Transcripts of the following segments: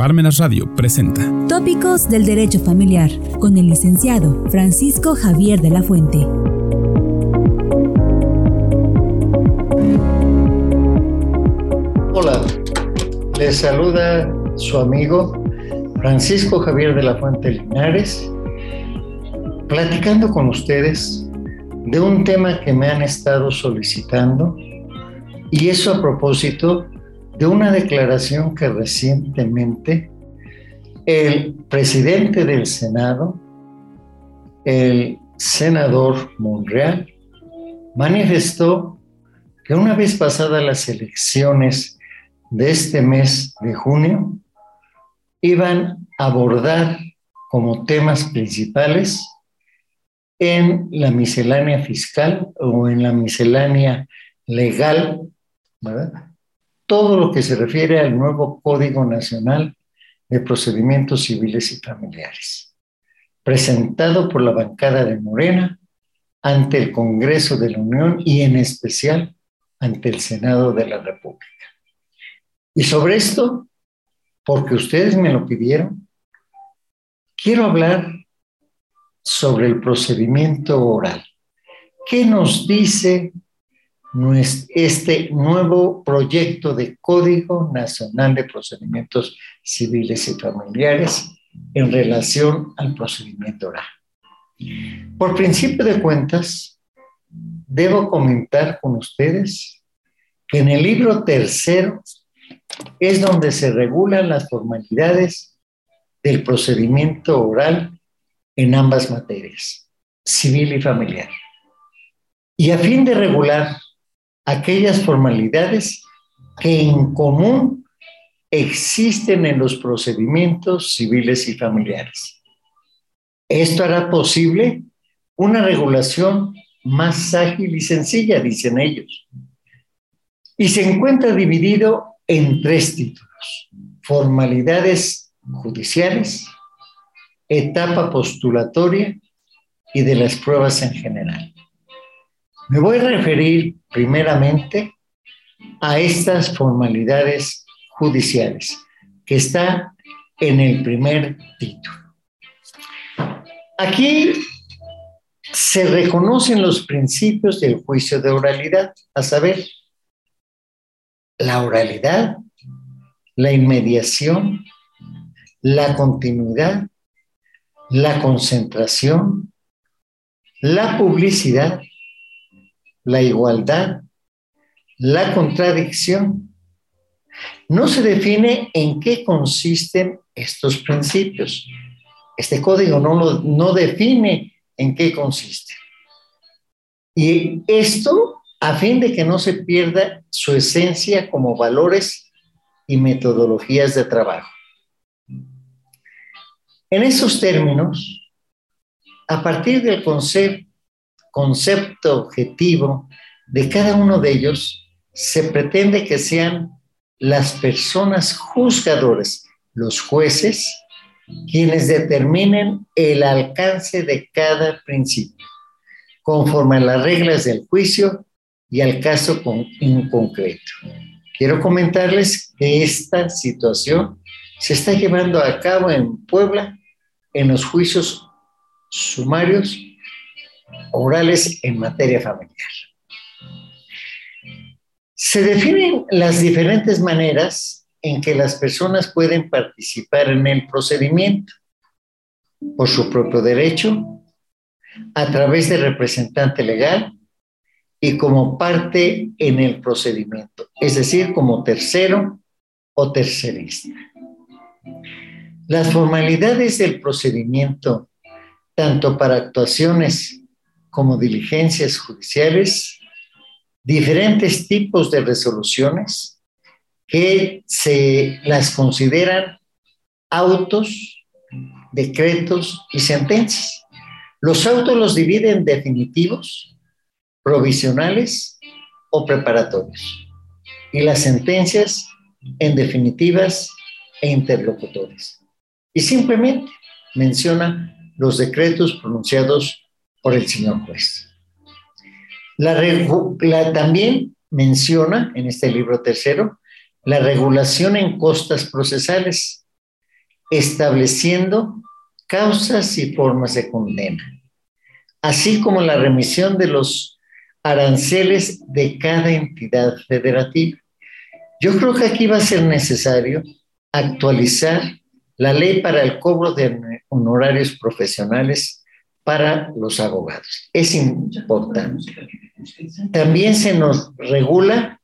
Parmenas Radio presenta Tópicos del Derecho Familiar con el licenciado Francisco Javier de la Fuente. Hola, les saluda su amigo Francisco Javier de la Fuente Linares, platicando con ustedes de un tema que me han estado solicitando y eso a propósito de una declaración que recientemente el presidente del Senado, el senador Monreal, manifestó que una vez pasadas las elecciones de este mes de junio, iban a abordar como temas principales en la miscelánea fiscal o en la miscelánea legal, ¿verdad? Todo lo que se refiere al nuevo Código Nacional de Procedimientos Civiles y Familiares, presentado por la bancada de Morena ante el Congreso de la Unión y en especial ante el Senado de la República. Y sobre esto, porque ustedes me lo pidieron, quiero hablar sobre el procedimiento oral. ¿Qué nos dice este nuevo proyecto de Código Nacional de Procedimientos Civiles y Familiares en relación al procedimiento oral. Por principio de cuentas, debo comentar con ustedes que en el libro tercero es donde se regulan las formalidades del procedimiento oral en ambas materias, civil y familiar. Y a fin de regular aquellas formalidades que en común existen en los procedimientos civiles y familiares. Esto hará posible una regulación más ágil y sencilla, dicen ellos. Y se encuentra dividido en tres títulos. Formalidades judiciales, etapa postulatoria y de las pruebas en general. Me voy a referir primeramente a estas formalidades judiciales que está en el primer título. Aquí se reconocen los principios del juicio de oralidad, a saber, la oralidad, la inmediación, la continuidad, la concentración, la publicidad, la igualdad, la contradicción. No se define en qué consisten estos principios. Este código no, no define en qué consiste. Y esto a fin de que no se pierda su esencia como valores y metodologías de trabajo. En esos términos, a partir del concepto concepto objetivo de cada uno de ellos, se pretende que sean las personas juzgadoras, los jueces, quienes determinen el alcance de cada principio, conforme a las reglas del juicio y al caso en concreto. Quiero comentarles que esta situación se está llevando a cabo en Puebla en los juicios sumarios orales en materia familiar. Se definen las diferentes maneras en que las personas pueden participar en el procedimiento por su propio derecho, a través de representante legal y como parte en el procedimiento, es decir, como tercero o tercerista. Las formalidades del procedimiento, tanto para actuaciones como diligencias judiciales, diferentes tipos de resoluciones que se las consideran autos, decretos y sentencias. Los autos los dividen en definitivos, provisionales o preparatorios, y las sentencias en definitivas e interlocutores. Y simplemente menciona los decretos pronunciados por el señor juez. La, también menciona en este libro tercero la regulación en costas procesales, estableciendo causas y formas de condena, así como la remisión de los aranceles de cada entidad federativa. Yo creo que aquí va a ser necesario actualizar la ley para el cobro de honorarios profesionales para los abogados. Es importante. También se nos regula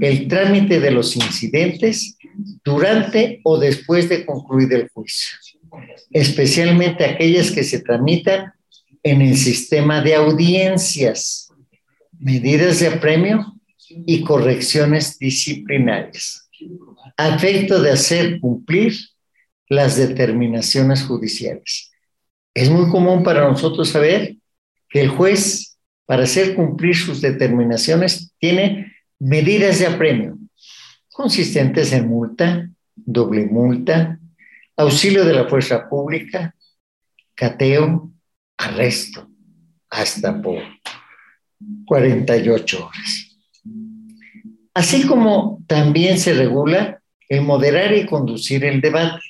el trámite de los incidentes durante o después de concluir el juicio, especialmente aquellas que se tramitan en el sistema de audiencias, medidas de apremio y correcciones disciplinarias, a efecto de hacer cumplir las determinaciones judiciales. Es muy común para nosotros saber que el juez, para hacer cumplir sus determinaciones, tiene medidas de apremio consistentes en multa, doble multa, auxilio de la fuerza pública, cateo, arresto, hasta por 48 horas. Así como también se regula el moderar y conducir el debate,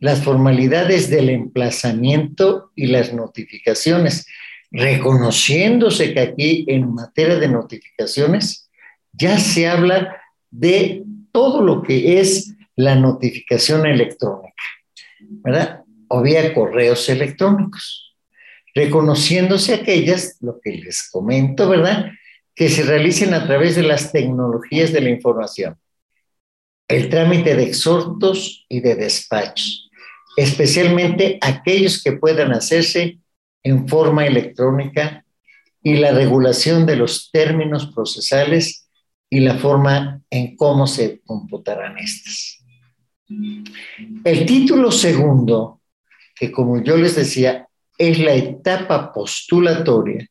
las formalidades del emplazamiento y las notificaciones, reconociéndose que aquí en materia de notificaciones ya se habla de todo lo que es la notificación electrónica, ¿verdad? O vía correos electrónicos, reconociéndose aquellas, lo que les comento, ¿verdad? Que se realicen a través de las tecnologías de la información. El trámite de exhortos y de despachos, especialmente aquellos que puedan hacerse en forma electrónica y la regulación de los términos procesales y la forma en cómo se computarán estas. El título segundo, que como yo les decía, es la etapa postulatoria,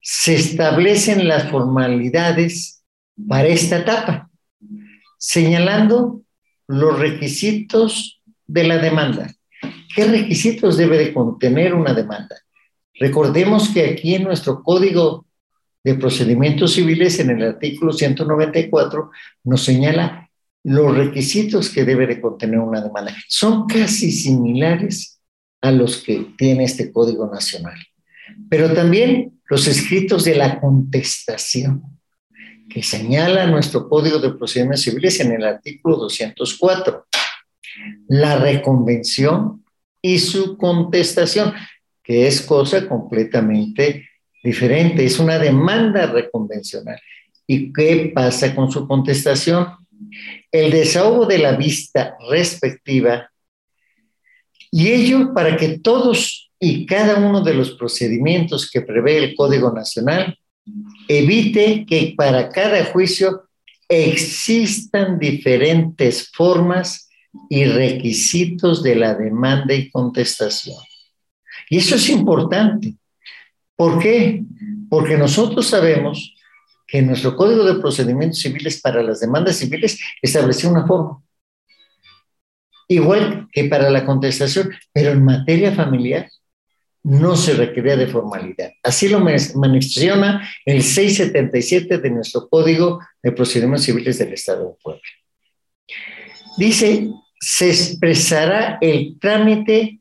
se establecen las formalidades para esta etapa, señalando los requisitos de la demanda. ¿Qué requisitos debe de contener una demanda? Recordemos que aquí en nuestro código de procedimientos civiles en el artículo 194 nos señala los requisitos que debe de contener una demanda. Son casi similares a los que tiene este Código Nacional. Pero también los escritos de la contestación, que señala nuestro Código de Procedimientos Civiles en el artículo 204. La reconvención y su contestación, que es cosa completamente diferente, es una demanda reconvencional. ¿Y qué pasa con su contestación? El desahogo de la vista respectiva y ello para que todos y cada uno de los procedimientos que prevé el Código Nacional evite que para cada juicio existan diferentes formas y requisitos de la demanda y contestación. Y eso es importante, ¿Por qué? Porque nosotros sabemos que nuestro Código de Procedimientos Civiles para las demandas civiles estableció una forma. Igual que para la contestación, pero en materia familiar no se requería de formalidad. Así lo menciona el 677 de nuestro Código de Procedimientos Civiles del Estado de Puebla. Dice, se expresará el trámite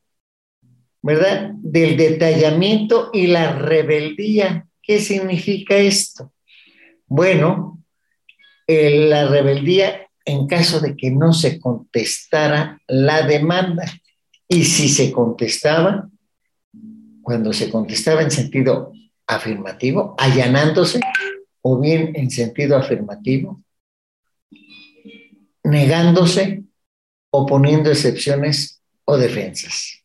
¿verdad? Del detallamiento y la rebeldía. ¿Qué significa esto? Bueno, la rebeldía en caso de que no se contestara la demanda. Y si se contestaba, cuando se contestaba en sentido afirmativo, allanándose, o bien en sentido afirmativo, negándose o poniendo excepciones o defensas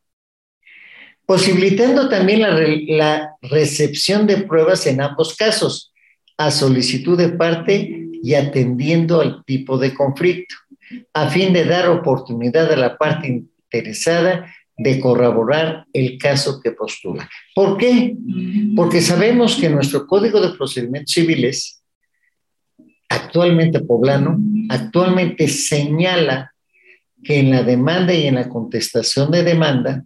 posibilitando también la, recepción de pruebas en ambos casos, a solicitud de parte y atendiendo al tipo de conflicto, a fin de dar oportunidad a la parte interesada de corroborar el caso que postula. ¿Por qué? Porque sabemos que nuestro Código de Procedimientos Civiles, actualmente poblano, actualmente señala que en la demanda y en la contestación de demanda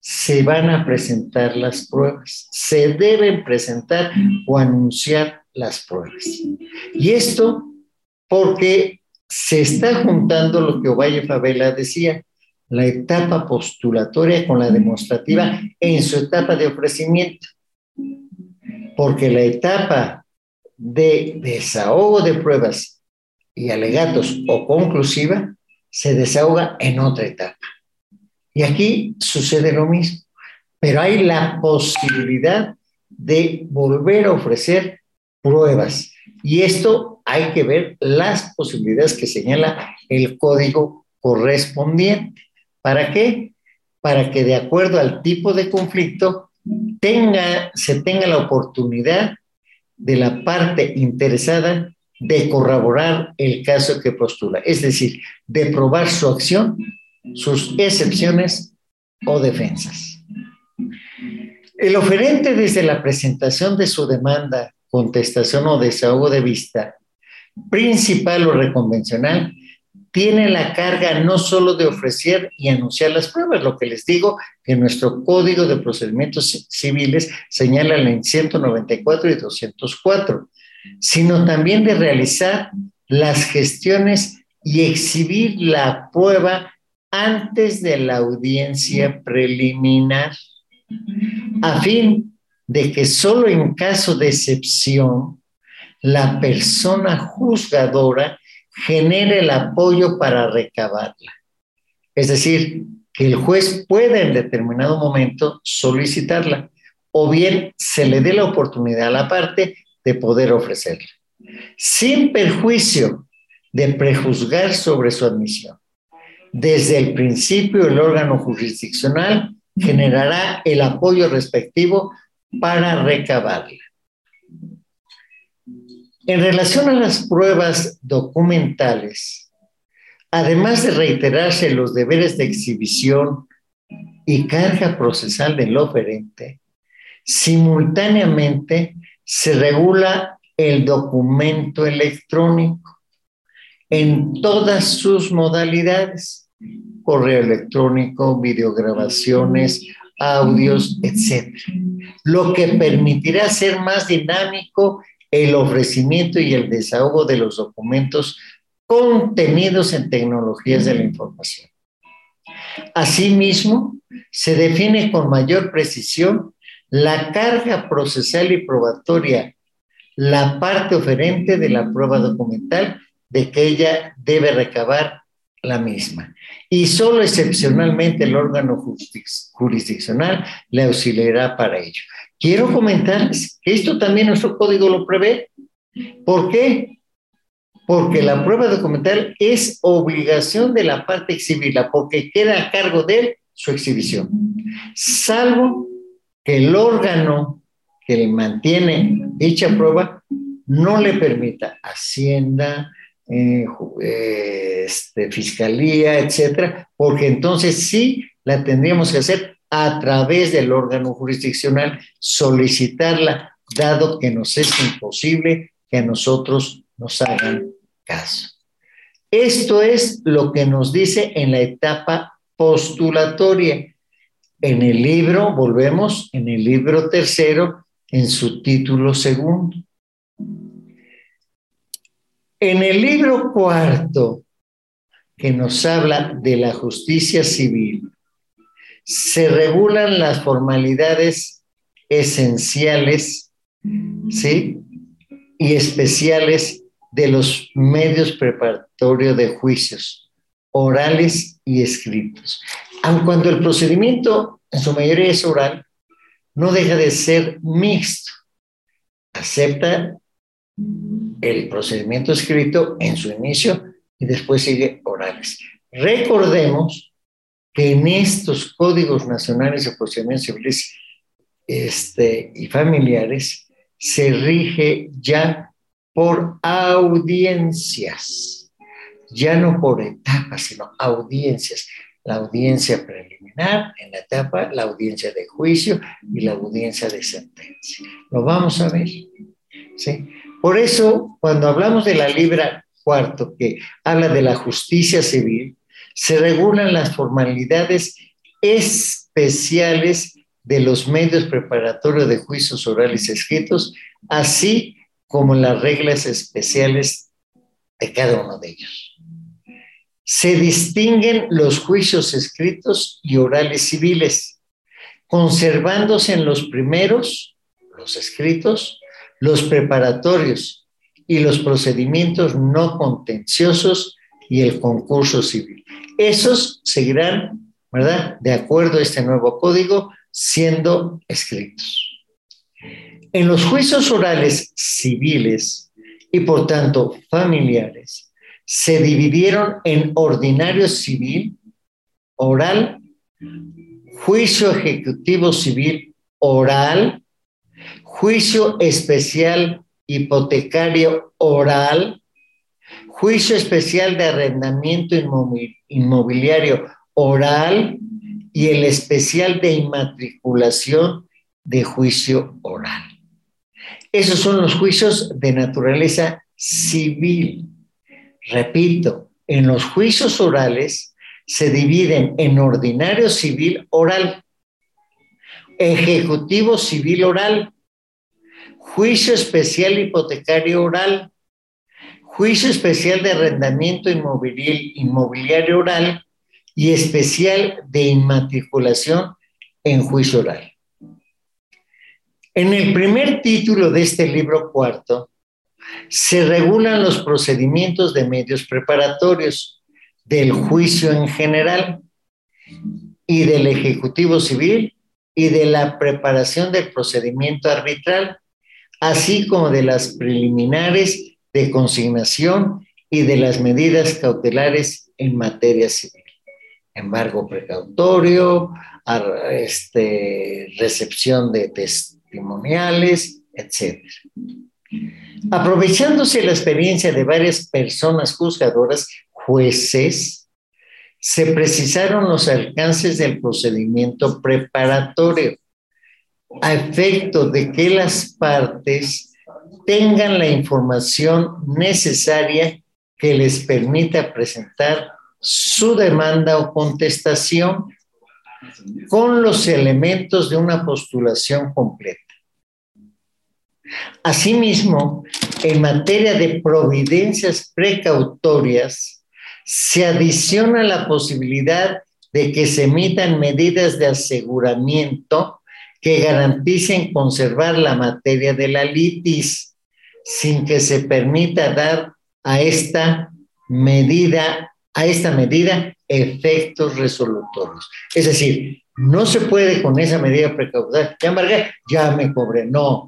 se van a presentar las pruebas, se deben presentar o anunciar las pruebas. Y esto porque se está juntando lo que Ovalle Favela decía, la etapa postulatoria con la demostrativa en su etapa de ofrecimiento. Porque la etapa de desahogo de pruebas y alegatos o conclusiva se desahoga en otra etapa. Y aquí sucede lo mismo, pero hay la posibilidad de volver a ofrecer pruebas. Y esto hay que ver las posibilidades que señala el código correspondiente. ¿Para qué? Para que de acuerdo al tipo de conflicto tenga, se tenga la oportunidad de la parte interesada de corroborar el caso que postula, es decir, de probar su acción, sus excepciones o defensas. El oferente desde la presentación de su demanda, contestación o desahogo de vista, principal o reconvencional, tiene la carga no solo de ofrecer y anunciar las pruebas, lo que les digo que nuestro Código de Procedimientos Civiles señala en 194 y 204, sino también de realizar las gestiones y exhibir la prueba antes de la audiencia preliminar, a fin de que solo en caso de excepción la persona juzgadora genere el apoyo para recabarla. Es decir, que el juez pueda en determinado momento solicitarla o bien se le dé la oportunidad a la parte de poder ofrecerla, sin perjuicio de prejuzgar sobre su admisión. Desde el principio, el órgano jurisdiccional generará el apoyo respectivo para recabarla. En relación a las pruebas documentales, además de reiterarse los deberes de exhibición y carga procesal del oferente, simultáneamente se regula el documento electrónico en todas sus modalidades, correo electrónico, videograbaciones, audios, etc. Lo que permitirá ser más dinámico el ofrecimiento y el desahogo de los documentos contenidos en tecnologías de la información. Asimismo, se define con mayor precisión la carga procesal y probatoria, la parte oferente de la prueba documental de que ella debe recabar la misma. Y solo excepcionalmente el órgano jurisdiccional le auxiliará para ello. Quiero comentarles que esto también nuestro código lo prevé. ¿Por qué? Porque la prueba documental es obligación de la parte exhibirla, porque queda a cargo de él su exhibición. Salvo que el órgano que le mantiene dicha prueba no le permita Hacienda, eh, este, Fiscalía, etcétera, porque entonces sí la tendríamos que hacer a través del órgano jurisdiccional solicitarla, dado que nos es imposible que a nosotros nos hagan caso. Esto es lo que nos dice en la etapa postulatoria. En el libro, volvemos, en el libro tercero, en su título segundo. En el libro cuarto, que nos habla de la justicia civil, se regulan las formalidades esenciales, ¿sí? Y especiales de los medios preparatorios de juicios, orales y escritos. Aun cuando el procedimiento en su mayoría es oral, no deja de ser mixto. Acepta el procedimiento escrito en su inicio y después sigue orales. Recordemos que en estos códigos nacionales de procedimientos civiles este, y familiares se rige ya por audiencias, ya no por etapas, sino audiencias. La audiencia preliminar, en la etapa, la audiencia de juicio y la audiencia de sentencia. Lo vamos a ver. ¿sí? Por eso, cuando hablamos de la libra cuarto, que habla de la justicia civil, se regulan las formalidades especiales de los medios preparatorios de juicios orales escritos, así como las reglas especiales de cada uno de ellos. Se distinguen los juicios escritos y orales civiles, conservándose en los primeros, los escritos, los preparatorios y los procedimientos no contenciosos y el concurso civil. Esos seguirán, ¿verdad? De acuerdo a este nuevo código, siendo escritos. En los juicios orales civiles y por tanto familiares, se dividieron en ordinario civil, oral, juicio ejecutivo civil oral, juicio especial hipotecario oral, juicio especial de arrendamiento inmobiliario oral y el especial de inmatriculación de juicio oral. Esos son los juicios de naturaleza civil. Repito, en los juicios orales se dividen en ordinario civil oral, ejecutivo civil oral, juicio especial hipotecario oral, juicio especial de arrendamiento inmobiliario oral y especial de inmatriculación en juicio oral. En el primer título de este libro cuarto, se regulan los procedimientos de medios preparatorios del juicio en general y del Ejecutivo Civil y de la preparación del procedimiento arbitral, así como de las preliminares de consignación y de las medidas cautelares en materia civil. Embargo precautorio, este, recepción de testimoniales, etc. Aprovechándose la experiencia de varias personas juzgadoras, jueces, se precisaron los alcances del procedimiento preparatorio a efecto de que las partes tengan la información necesaria que les permita presentar su demanda o contestación con los elementos de una postulación completa. Asimismo, en materia de providencias precautorias, se adiciona la posibilidad de que se emitan medidas de aseguramiento que garanticen conservar la materia de la litis sin que se permita dar a esta medida, a esta medida efectos resolutorios. Es decir, no se puede con esa medida precautoria, ya embargué, ya me cobré. No,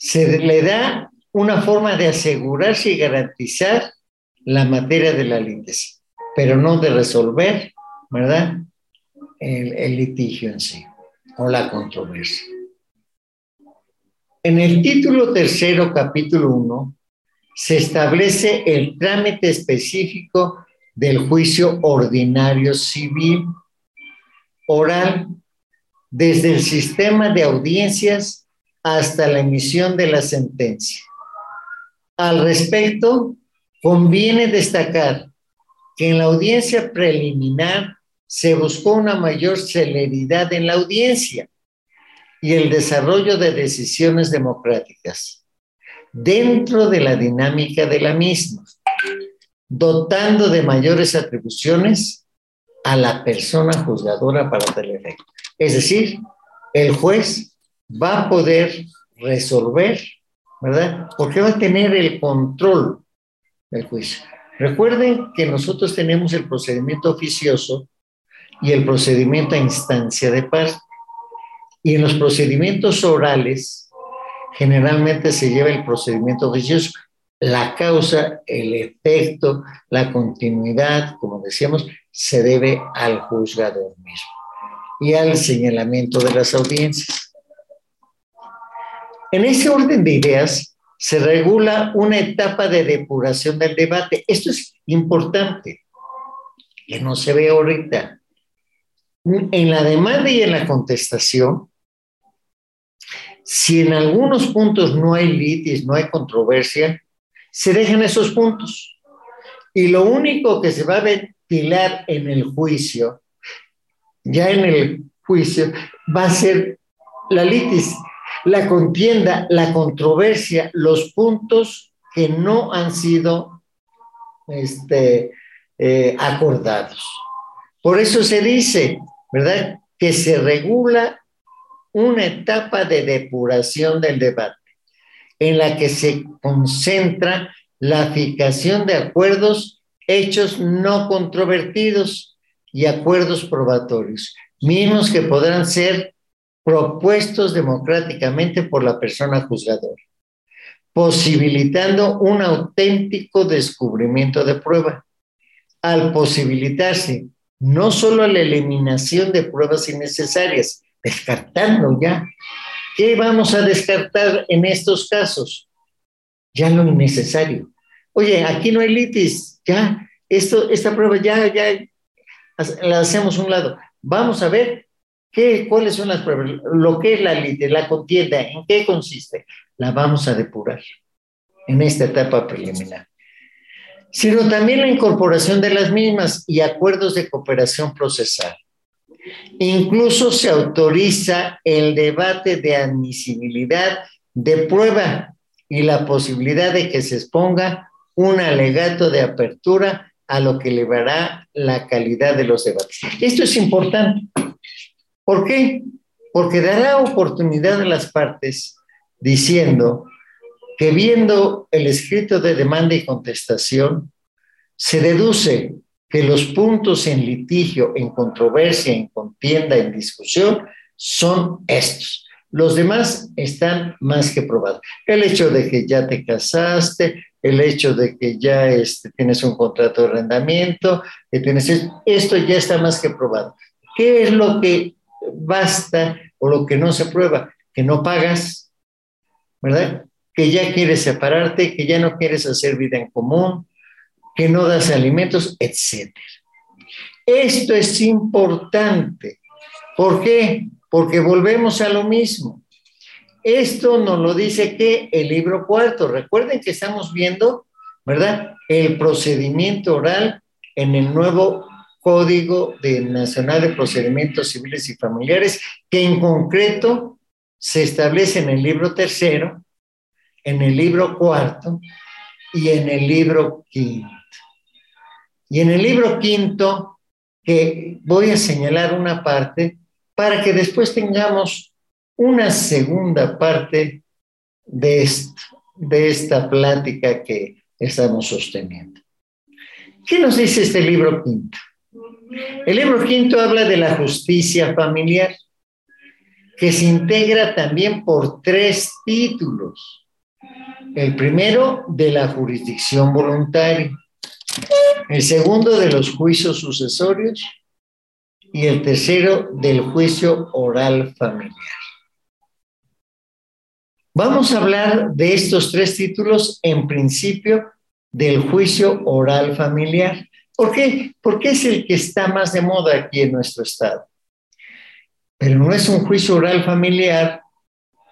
se le da una forma de asegurarse y garantizar la materia de la litis, pero no de resolver, ¿verdad? El, litigio en sí o la controversia. En el título tercero, capítulo 1, se establece el trámite específico del juicio ordinario civil oral desde el sistema de audiencias hasta la emisión de la sentencia. Al respecto, conviene destacar que en la audiencia preliminar se buscó una mayor celeridad en la audiencia y el desarrollo de decisiones democráticas dentro de la dinámica de la misma, dotando de mayores atribuciones a la persona juzgadora para tal efecto. Es decir, el juez va a poder resolver, ¿verdad? Porque va a tener el control del juicio. Recuerden que nosotros tenemos el procedimiento oficioso y el procedimiento a instancia de parte. Y en los procedimientos orales, generalmente se lleva el procedimiento oficioso. La causa, el efecto, la continuidad, como decíamos, se debe al juzgador mismo y al señalamiento de las audiencias. En ese orden de ideas se regula una etapa de depuración del debate. Esto es importante, que no se ve ahorita. En la demanda y en la contestación, si en algunos puntos no hay litis, no hay controversia, se dejan esos puntos. Y lo único que se va a ventilar en el juicio, ya en el juicio, va a ser la litis, la contienda, la controversia, los puntos que no han sido este, eh, acordados. Por eso se dice, ¿verdad?, que se regula una etapa de depuración del debate, en la que se concentra la fijación de acuerdos hechos no controvertidos y acuerdos probatorios, mismos que podrán ser propuestos democráticamente por la persona juzgadora, posibilitando un auténtico descubrimiento de prueba. Al posibilitarse no solo la eliminación de pruebas innecesarias, descartando ya. ¿Qué vamos a descartar en estos casos? Ya lo innecesario. Oye, aquí no hay litis, ya, esto, esta prueba ya, ya la hacemos un lado. Vamos a ver qué, cuáles son las pruebas, lo que es la la contienda, en qué consiste. La vamos a depurar en esta etapa preliminar sino también la incorporación de las mismas y acuerdos de cooperación procesal. Incluso se autoriza el debate de admisibilidad de prueba y la posibilidad de que se exponga un alegato de apertura a lo que elevará la calidad de los debates. Esto es importante. ¿Por qué? Porque dará oportunidad a las partes diciendo que viendo el escrito de demanda y contestación, se deduce que los puntos en litigio, en controversia, en contienda, en discusión, son estos. Los demás están más que probados. El hecho de que ya te casaste, el hecho de que ya este, tienes un contrato de arrendamiento, que tienes esto ya está más que probado. ¿Qué es lo que basta o lo que no se prueba? Que no pagas, ¿verdad? que ya quieres separarte, que ya no quieres hacer vida en común, que no das alimentos, etc. Esto es importante. ¿Por qué? Porque volvemos a lo mismo. Esto nos lo dice que el libro cuarto. Recuerden que estamos viendo, ¿verdad? El procedimiento oral en el nuevo Código Nacional de Procedimientos Civiles y Familiares, que en concreto se establece en el libro tercero, en el libro cuarto y en el libro quinto. Y en el libro quinto, que voy a señalar una parte para que después tengamos una segunda parte de esta plática que estamos sosteniendo. ¿Qué nos dice este libro quinto? El libro quinto habla de la justicia familiar, que se integra también por tres títulos el primero, de la jurisdicción voluntaria. El segundo, de los juicios sucesorios. Y el tercero, del juicio oral familiar. Vamos a hablar de estos tres títulos en principio del juicio oral familiar. ¿Por qué? Porque es el que está más de moda aquí en nuestro estado. Pero no es un juicio oral familiar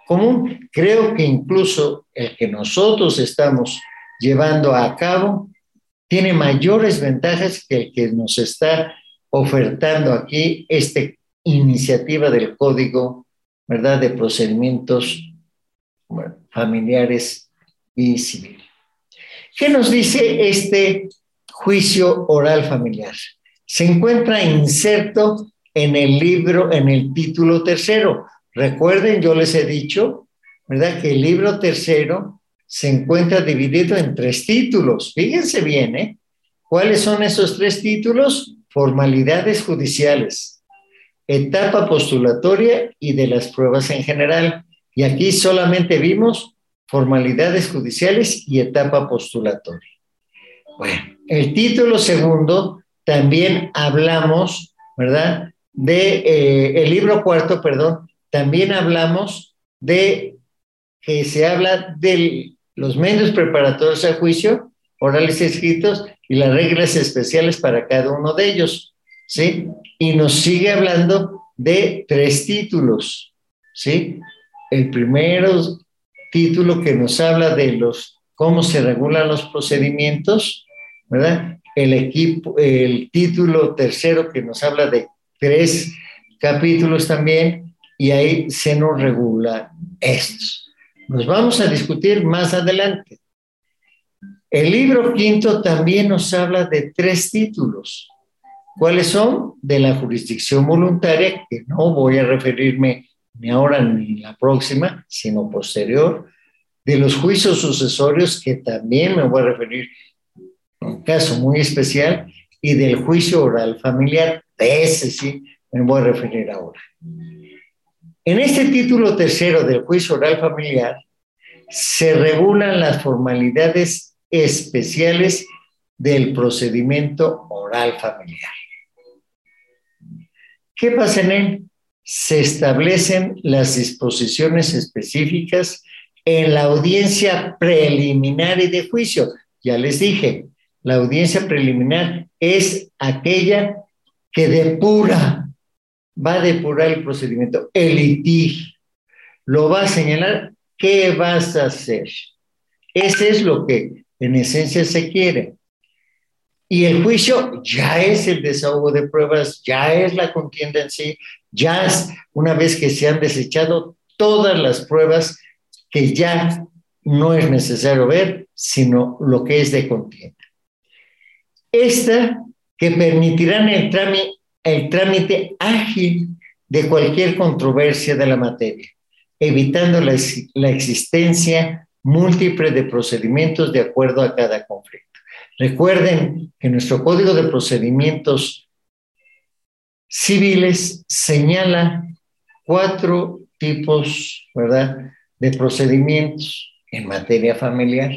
común. Creo que incluso el que nosotros estamos llevando a cabo tiene mayores ventajas que el que nos está ofertando aquí esta iniciativa del Código, ¿verdad?, de procedimientos familiares y civiles. ¿Qué nos dice este juicio oral familiar? Se encuentra inserto en el libro, en el título tercero, Recuerden, yo les he dicho, ¿verdad? Que el libro tercero se encuentra dividido en tres títulos. Fíjense bien, ¿eh? ¿Cuáles son esos tres títulos? Formalidades judiciales, etapa postulatoria y de las pruebas en general. Y aquí solamente vimos formalidades judiciales y etapa postulatoria. Bueno, el título segundo también hablamos, ¿verdad? De eh, el libro cuarto, perdón, también hablamos de que se habla de los medios preparatorios a juicio, orales escritos y las reglas especiales para cada uno de ellos, ¿sí? Y nos sigue hablando de tres títulos, ¿sí? El primero título que nos habla de los cómo se regulan los procedimientos, ¿verdad? El equipo, el título tercero que nos habla de tres capítulos también, y ahí se nos regula esto. Nos vamos a discutir más adelante. El libro quinto también nos habla de tres títulos. ¿Cuáles son? De la jurisdicción voluntaria, que no voy a referirme ni ahora ni la próxima, sino posterior. De los juicios sucesorios, que también me voy a referir un caso muy especial. Y del juicio oral familiar, de ese sí me voy a referir ahora. En este título tercero del juicio oral familiar se regulan las formalidades especiales del procedimiento oral familiar. ¿Qué pasa en él? Se establecen las disposiciones específicas en la audiencia preliminar y de juicio. Ya les dije, la audiencia preliminar es aquella que depura, va a depurar el procedimiento, el litigio. Lo va a señalar qué vas a hacer. Ese es lo que en esencia se quiere. Y el juicio ya es el desahogo de pruebas, ya es la contienda en sí, ya es una vez que se han desechado todas las pruebas que ya no es necesario ver, sino lo que es de contienda. Esta que permitirán el trámite, ágil de cualquier controversia de la materia, evitando la, la existencia múltiple de procedimientos de acuerdo a cada conflicto. Recuerden que nuestro Código de Procedimientos Civiles señala cuatro tipos, ¿verdad?, de procedimientos en materia familiar.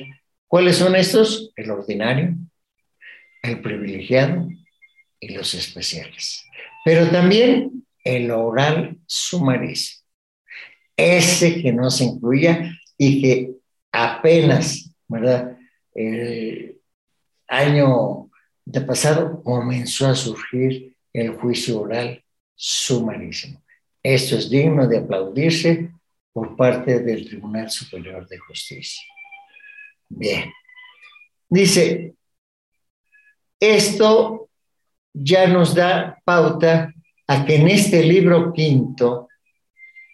¿Cuáles son estos? El ordinario, el privilegiado y los especiales. Pero también el oral sumarísimo, ese que no se incluía y que apenas, ¿verdad? El año de pasado comenzó a surgir el juicio oral sumarísimo. Esto es digno de aplaudirse por parte del Tribunal Superior de Justicia. Bien. Dice, esto ya nos da pauta a que en este libro quinto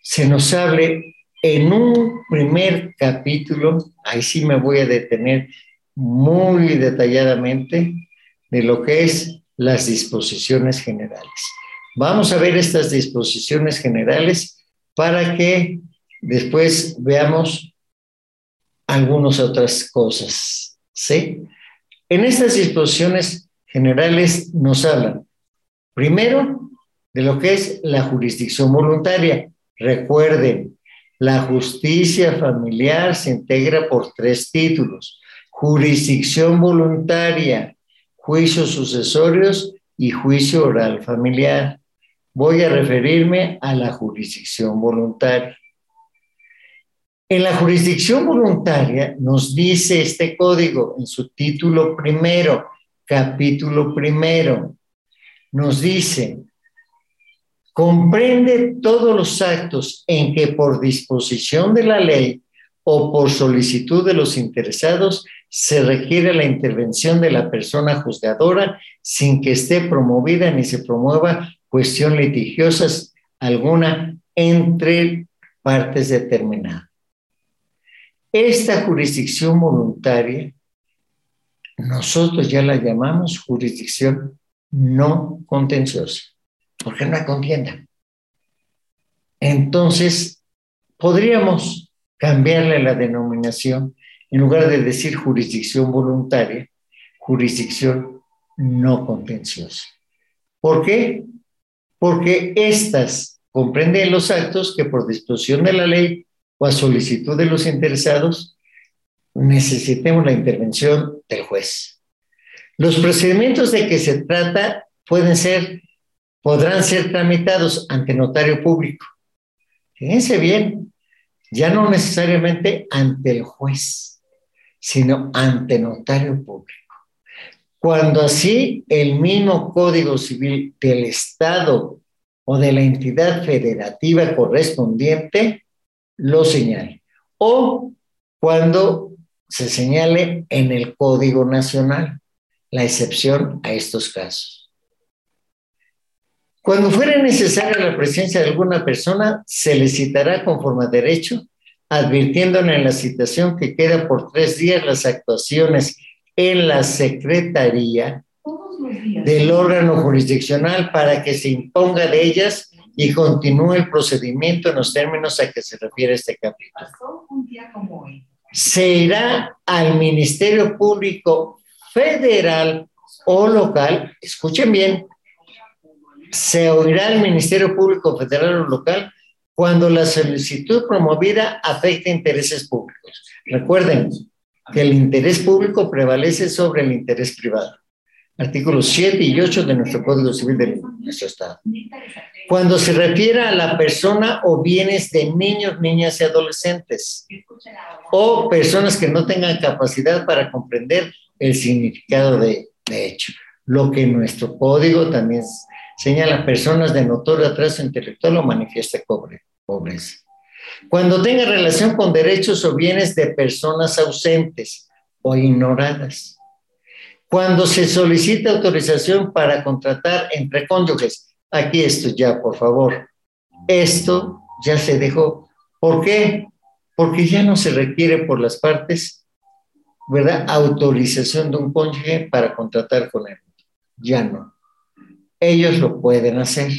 se nos hable en un primer capítulo, ahí sí me voy a detener muy detalladamente, de lo que es las disposiciones generales. Vamos a ver estas disposiciones generales para que después veamos algunas otras cosas. ¿sí? En estas disposiciones generales nos hablan, primero, de lo que es la jurisdicción voluntaria. Recuerden, la justicia familiar se integra por tres títulos, jurisdicción voluntaria, juicios sucesorios y juicio oral familiar. Voy a referirme a la jurisdicción voluntaria. En la jurisdicción voluntaria nos dice este código en su título primero, capítulo primero, nos dice, comprende todos los actos en que por disposición de la ley o por solicitud de los interesados se requiere la intervención de la persona juzgadora sin que esté promovida ni se promueva cuestión litigiosa alguna entre partes determinadas. Esta jurisdicción voluntaria, nosotros ya la llamamos jurisdicción no contenciosa porque no hay contienda. Entonces, podríamos cambiarle la denominación, en lugar de decir jurisdicción voluntaria, jurisdicción no contenciosa. ¿Por qué? Porque estas comprenden los actos que por disposición de la ley o a solicitud de los interesados necesitemos la intervención del juez. Los procedimientos de que se trata pueden ser podrán ser tramitados ante notario público. Fíjense bien, ya no necesariamente ante el juez, sino ante notario público. Cuando así el mismo Código Civil del Estado o de la entidad federativa correspondiente lo señale. O cuando se señale en el Código Nacional la excepción a estos casos. Cuando fuera necesaria la presencia de alguna persona, se le citará conforme a derecho, advirtiéndole en la citación que queda por tres días las actuaciones en la secretaría del órgano jurisdiccional para que se imponga de ellas y continúe el procedimiento en los términos a que se refiere este capítulo. Se irá al Ministerio Público Federal o local, escuchen bien, se oirá al Ministerio Público Federal o local cuando la solicitud promovida afecte intereses públicos. Recuerden que el interés público prevalece sobre el interés privado. Artículos 7 y 8 de nuestro Código Civil de nuestro Estado. Cuando se refiere a la persona o bienes de niños, niñas y adolescentes, o personas que no tengan capacidad para comprender el significado de, de hecho. Lo que nuestro código también señala personas de notorio atraso intelectual o manifiesta pobreza. Cuando tenga relación con derechos o bienes de personas ausentes o ignoradas. Cuando se solicita autorización para contratar entre cónyuges. Aquí esto ya, por favor. Esto ya se dejó. ¿Por qué? Porque ya no se requiere por las partes, ¿verdad? Autorización de un cónyuge para contratar con él. Ya no ellos lo pueden hacer.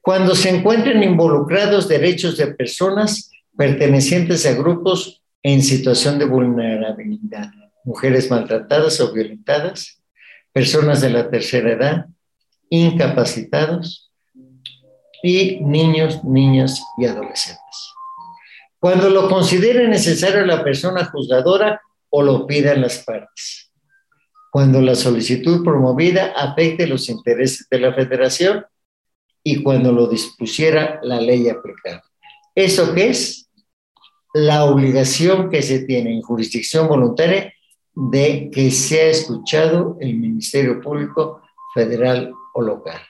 Cuando se encuentren involucrados derechos de personas pertenecientes a grupos en situación de vulnerabilidad, mujeres maltratadas o violentadas, personas de la tercera edad, incapacitados y niños, niñas y adolescentes. Cuando lo considere necesario la persona juzgadora o lo pidan las partes cuando la solicitud promovida afecte los intereses de la federación y cuando lo dispusiera la ley aplicable. ¿Eso qué es? La obligación que se tiene en jurisdicción voluntaria de que sea escuchado el Ministerio Público Federal o local.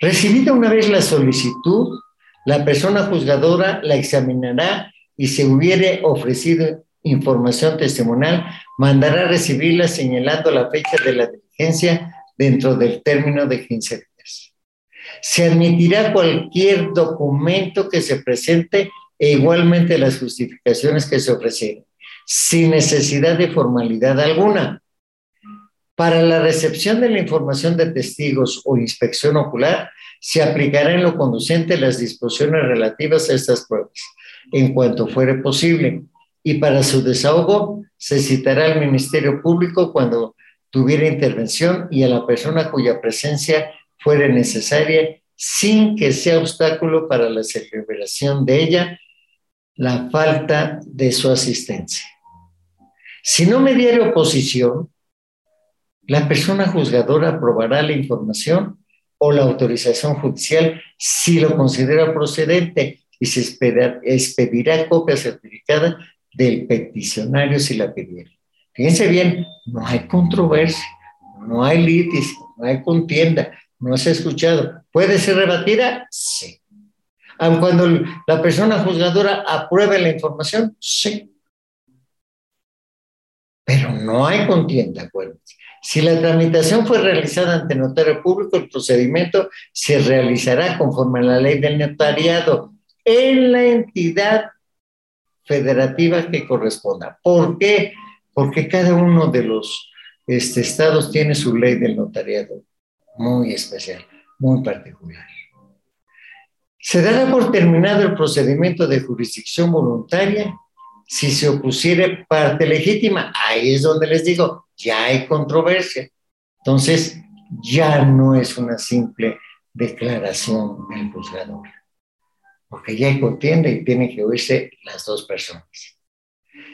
Recibida una vez la solicitud, la persona juzgadora la examinará y se hubiere ofrecido información testimonial, mandará recibirla señalando la fecha de la diligencia dentro del término de 15 días. Se admitirá cualquier documento que se presente e igualmente las justificaciones que se ofrecieron, sin necesidad de formalidad alguna. Para la recepción de la información de testigos o inspección ocular, se aplicará en lo conducente las disposiciones relativas a estas pruebas, en cuanto fuere posible, y para su desahogo se citará al Ministerio Público cuando tuviera intervención y a la persona cuya presencia fuere necesaria sin que sea obstáculo para la celebración de ella la falta de su asistencia. Si no mediare oposición, la persona juzgadora aprobará la información o la autorización judicial si lo considera procedente y se expedirá copia certificada del peticionario si la pidiera. Fíjense bien, no hay controversia, no hay litis, no hay contienda, no se ha escuchado. ¿Puede ser rebatida? Sí. Cuando la persona juzgadora apruebe la información, sí. Pero no hay contienda, acuérdense. Si la tramitación fue realizada ante notario público, el procedimiento se realizará conforme a la ley del notariado en la entidad federativa que corresponda. ¿Por qué? Porque cada uno de los este, estados tiene su ley del notariado muy especial, muy particular. Se dará por terminado el procedimiento de jurisdicción voluntaria si se opusiere parte legítima. Ahí es donde les digo, ya hay controversia. Entonces, ya no es una simple declaración del juzgador porque ya hay contienda y tienen que oírse las dos personas.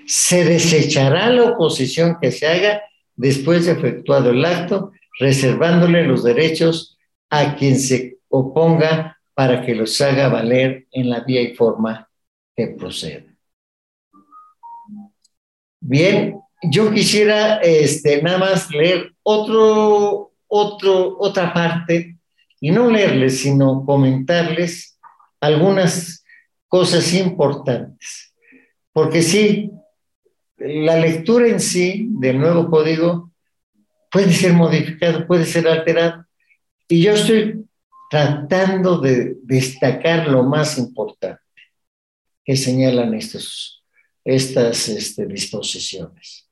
Se desechará la oposición que se haga después de efectuado el acto, reservándole los derechos a quien se oponga para que los haga valer en la vía y forma que proceda. Bien, yo quisiera este, nada más leer otro, otro, otra parte y no leerles, sino comentarles algunas cosas importantes. Porque sí, la lectura en sí del nuevo código puede ser modificado, puede ser alterado. Y yo estoy tratando de destacar lo más importante que señalan estos, estas este, disposiciones.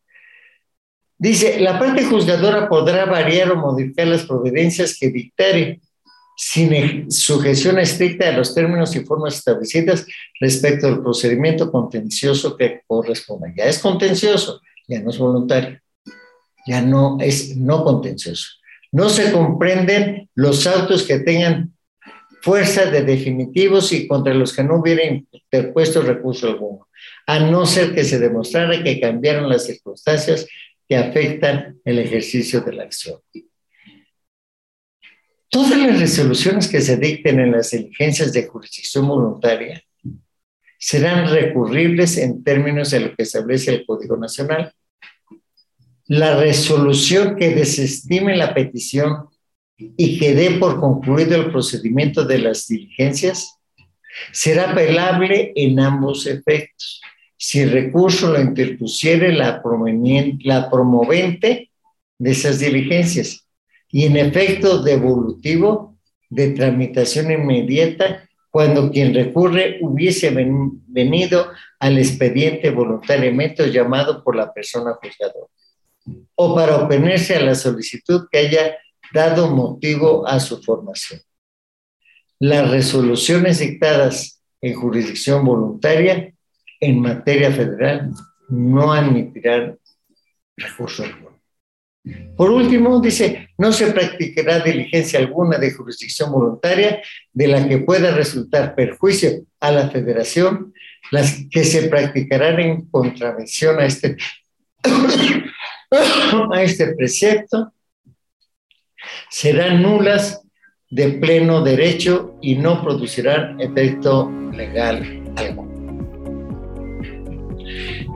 Dice, la parte juzgadora podrá variar o modificar las providencias que dictare sin sujeción estricta a los términos y formas establecidas respecto al procedimiento contencioso que corresponda. Ya es contencioso, ya no es voluntario, ya no es no contencioso. No se comprenden los autos que tengan fuerza de definitivos y contra los que no hubiera interpuesto recurso alguno, a no ser que se demostrara que cambiaron las circunstancias que afectan el ejercicio de la acción. Todas las resoluciones que se dicten en las diligencias de jurisdicción voluntaria serán recurribles en términos de lo que establece el Código Nacional. La resolución que desestime la petición y que dé por concluido el procedimiento de las diligencias será apelable en ambos efectos. Si recurso lo interpusiere la, la promovente de esas diligencias y en efecto devolutivo de tramitación inmediata cuando quien recurre hubiese venido al expediente voluntariamente llamado por la persona juzgadora, o para oponerse a la solicitud que haya dado motivo a su formación. Las resoluciones dictadas en jurisdicción voluntaria en materia federal no admitirán recurso alguno. Por último, dice, no se practicará diligencia alguna de jurisdicción voluntaria de la que pueda resultar perjuicio a la federación, las que se practicarán en contravención a este, a este precepto serán nulas de pleno derecho y no producirán efecto legal alguno.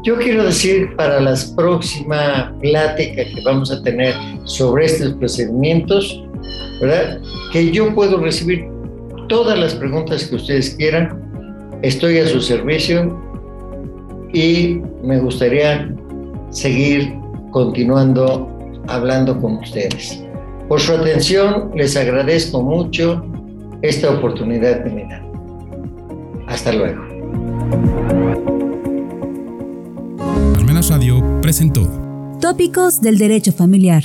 Yo quiero decir para la próxima plática que vamos a tener sobre estos procedimientos, ¿verdad? Que yo puedo recibir todas las preguntas que ustedes quieran. Estoy a su servicio y me gustaría seguir continuando hablando con ustedes. Por su atención, les agradezco mucho esta oportunidad de mirar. Hasta luego. Radio presentó Tópicos del Derecho Familiar.